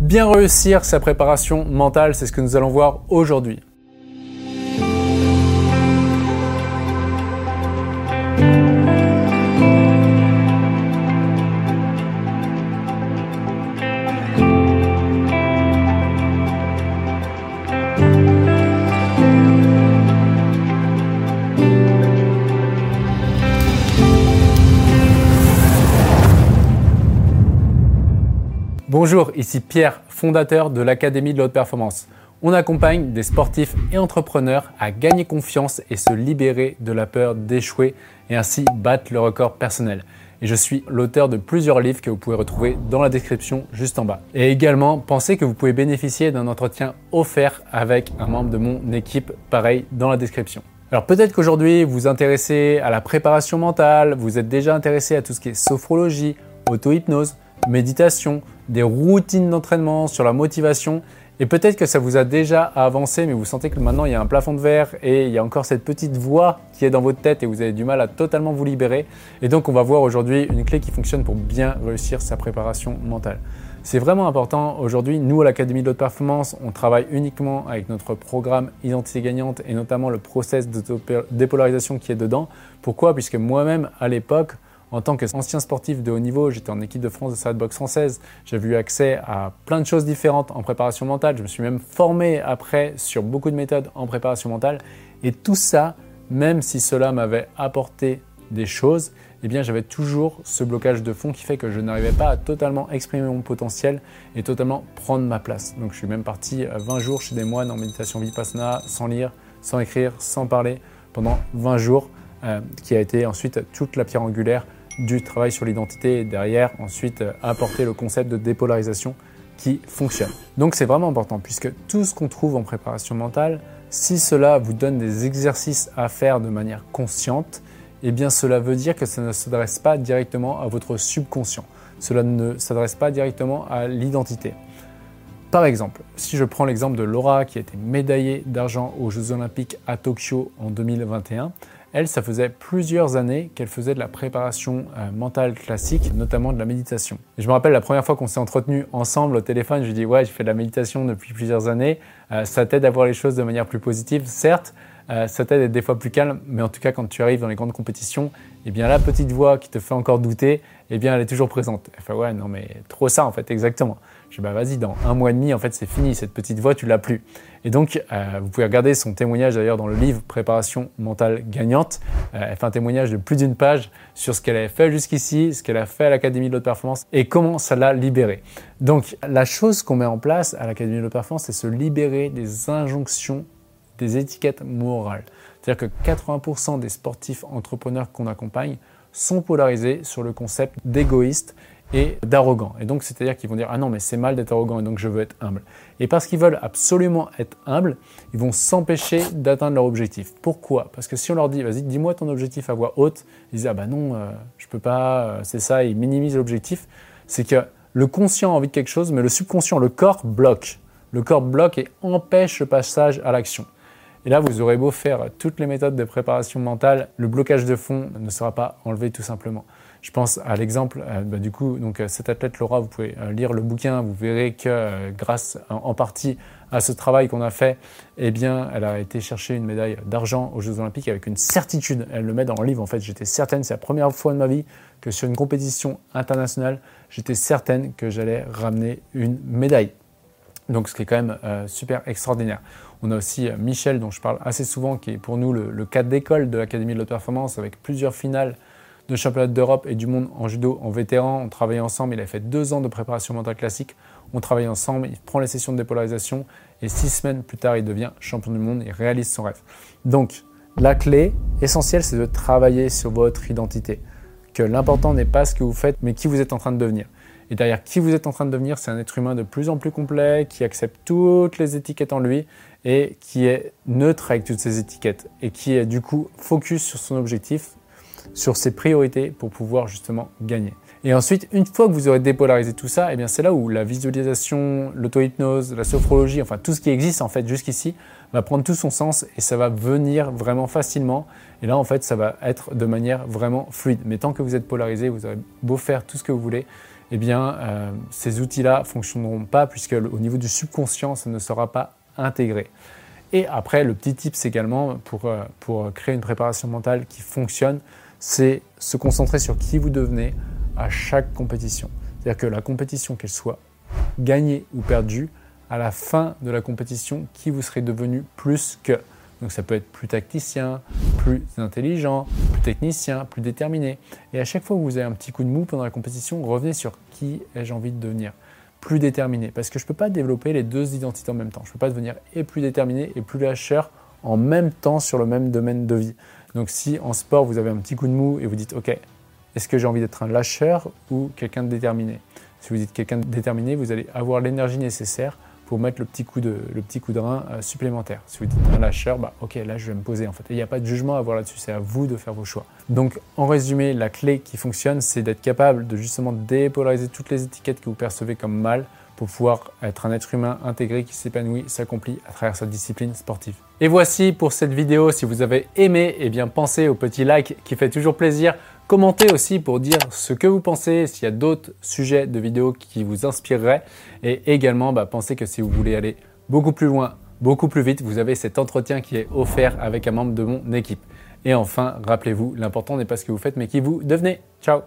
Bien réussir sa préparation mentale, c'est ce que nous allons voir aujourd'hui. Bonjour, ici Pierre, fondateur de l'Académie de la haute performance. On accompagne des sportifs et entrepreneurs à gagner confiance et se libérer de la peur d'échouer et ainsi battre le record personnel. Et je suis l'auteur de plusieurs livres que vous pouvez retrouver dans la description juste en bas. Et également, pensez que vous pouvez bénéficier d'un entretien offert avec un membre de mon équipe, pareil, dans la description. Alors peut-être qu'aujourd'hui vous vous intéressez à la préparation mentale, vous êtes déjà intéressé à tout ce qui est sophrologie, auto-hypnose, méditation, des routines d'entraînement, sur la motivation. Et peut-être que ça vous a déjà avancé, mais vous sentez que maintenant il y a un plafond de verre et il y a encore cette petite voix qui est dans votre tête et vous avez du mal à totalement vous libérer. Et donc on va voir aujourd'hui une clé qui fonctionne pour bien réussir sa préparation mentale. C'est vraiment important aujourd'hui. Nous, à l'Académie de haute performance, on travaille uniquement avec notre programme Identité gagnante et notamment le process de dépolarisation qui est dedans. Pourquoi? Puisque moi-même, à l'époque, en tant qu'ancien sportif de haut niveau, j'étais en équipe de France de salle boxe française. J'avais eu accès à plein de choses différentes en préparation mentale. Je me suis même formé après sur beaucoup de méthodes en préparation mentale. Et tout ça, même si cela m'avait apporté des choses, eh bien j'avais toujours ce blocage de fond qui fait que je n'arrivais pas à totalement exprimer mon potentiel et totalement prendre ma place. Donc je suis même parti 20 jours chez des moines en méditation vipassana, sans lire, sans écrire, sans parler, pendant 20 jours, euh, qui a été ensuite toute la pierre angulaire du travail sur l'identité et derrière ensuite euh, apporter le concept de dépolarisation qui fonctionne. Donc c'est vraiment important puisque tout ce qu'on trouve en préparation mentale, si cela vous donne des exercices à faire de manière consciente, eh bien cela veut dire que ça ne s'adresse pas directement à votre subconscient. Cela ne s'adresse pas directement à l'identité. Par exemple, si je prends l'exemple de Laura qui a été médaillée d'argent aux Jeux Olympiques à Tokyo en 2021, elle, ça faisait plusieurs années qu'elle faisait de la préparation euh, mentale classique, notamment de la méditation. Je me rappelle la première fois qu'on s'est entretenu ensemble au téléphone, je lui ai dit ouais, j'ai fait de la méditation depuis plusieurs années, euh, ça t'aide à voir les choses de manière plus positive, certes, euh, ça t'aide à être des fois plus calme, mais en tout cas quand tu arrives dans les grandes compétitions, eh bien la petite voix qui te fait encore douter, eh bien elle est toujours présente. Elle fait ouais, non mais trop ça en fait, exactement. Je dis bah vas-y, dans un mois et demi, en fait c'est fini, cette petite voix, tu l'as plus. Et donc, euh, vous pouvez regarder son témoignage d'ailleurs dans le livre Préparation mentale gagnante. Euh, elle fait un témoignage de plus d'une page sur ce qu'elle a fait jusqu'ici, ce qu'elle a fait à l'Académie de l'Haute Performance et comment ça l'a libérée. Donc, la chose qu'on met en place à l'Académie de l'Haute Performance, c'est se libérer des injonctions, des étiquettes morales. C'est-à-dire que 80% des sportifs entrepreneurs qu'on accompagne sont polarisés sur le concept d'égoïste et d'arrogant. Et donc, c'est-à-dire qu'ils vont dire Ah non, mais c'est mal d'être arrogant et donc je veux être humble. Et parce qu'ils veulent absolument être humbles, ils vont s'empêcher d'atteindre leur objectif. Pourquoi? Parce que si on leur dit Vas-y, dis-moi ton objectif à voix haute, ils disent Ah bah non, euh, je peux pas, euh, c'est ça, ils minimisent l'objectif. C'est que le conscient a envie de quelque chose, mais le subconscient, le corps bloque. Le corps bloque et empêche le passage à l'action. Et là, vous aurez beau faire toutes les méthodes de préparation mentale, le blocage de fond ne sera pas enlevé tout simplement. Je pense à l'exemple, euh, bah, du coup, donc euh, cette athlète Laura, vous pouvez euh, lire le bouquin, vous verrez que grâce en, partie à ce travail qu'on a fait, eh bien, elle a été chercher une médaille d'argent aux Jeux Olympiques avec une certitude. Elle le met dans le livre. En fait, j'étais certaine, c'est la première fois de ma vie que sur une compétition internationale, j'étais certaine que j'allais ramener une médaille. Donc, ce qui est quand même super extraordinaire. On a aussi Michel, dont je parle assez souvent, qui est pour nous le, le cadre d'école de l'Académie de l'Haute Performance, avec plusieurs finales de championnat d'Europe et du monde en judo en vétéran. On travaillait ensemble. Il a fait deux ans de préparation mentale classique. On travaille ensemble. Il prend les sessions de dépolarisation et six semaines plus tard, il devient champion du monde. Il réalise son rêve. Donc, la clé essentielle, c'est de travailler sur votre identité. Que l'important n'est pas ce que vous faites, mais qui vous êtes en train de devenir. Et derrière qui vous êtes en train de devenir, c'est un être humain de plus en plus complet, qui accepte toutes les étiquettes en lui et qui est neutre avec toutes ces étiquettes et qui est du coup focus sur son objectif sur ses priorités pour pouvoir justement gagner. Et ensuite, une fois que vous aurez dépolarisé tout ça, eh bien c'est là où la visualisation, l'auto-hypnose, la sophrologie, enfin tout ce qui existe en fait jusqu'ici, va prendre tout son sens et ça va venir vraiment facilement. Et là, en fait, ça va être de manière vraiment fluide. Mais tant que vous êtes polarisé, vous aurez beau faire tout ce que vous voulez, eh bien, euh, ces outils-là ne fonctionneront pas puisque au niveau du subconscient, ça ne sera pas intégré. Et après, le petit tips également pour, euh, pour créer une préparation mentale qui fonctionne, c'est se concentrer sur qui vous devenez à chaque compétition. C'est-à-dire que la compétition, qu'elle soit gagnée ou perdue, à la fin de la compétition, qui vous serez devenu plus que. Donc ça peut être plus tacticien, plus intelligent, plus technicien, plus déterminé. Et à chaque fois que vous avez un petit coup de mou pendant la compétition, revenez sur qui ai-je envie de devenir plus déterminé. Parce que je ne peux pas développer les deux identités en même temps. Je ne peux pas devenir et plus déterminé et plus lâcheur en même temps sur le même domaine de vie. Donc si en sport vous avez un petit coup de mou et vous dites ok, est-ce que j'ai envie d'être un lâcheur ou quelqu'un de déterminé? Si vous dites quelqu'un de déterminé, vous allez avoir l'énergie nécessaire pour mettre le petit coup de, le petit coup de rein euh, supplémentaire. Si vous dites un lâcheur, bah, ok, là je vais me poser en fait. il n'y a pas de jugement à avoir là-dessus, c'est à vous de faire vos choix. Donc en résumé, la clé qui fonctionne, c'est d'être capable de justement dépolariser toutes les étiquettes que vous percevez comme mal pour pouvoir être un être humain intégré qui s'épanouit, s'accomplit à travers sa discipline sportive. Et voici pour cette vidéo. Si vous avez aimé, eh bien pensez au petit like qui fait toujours plaisir. Commentez aussi pour dire ce que vous pensez, s'il y a d'autres sujets de vidéos qui vous inspireraient. Et également, bah, pensez que si vous voulez aller beaucoup plus loin, beaucoup plus vite, vous avez cet entretien qui est offert avec un membre de mon équipe. Et enfin, rappelez-vous, l'important n'est pas ce que vous faites, mais qui vous devenez. Ciao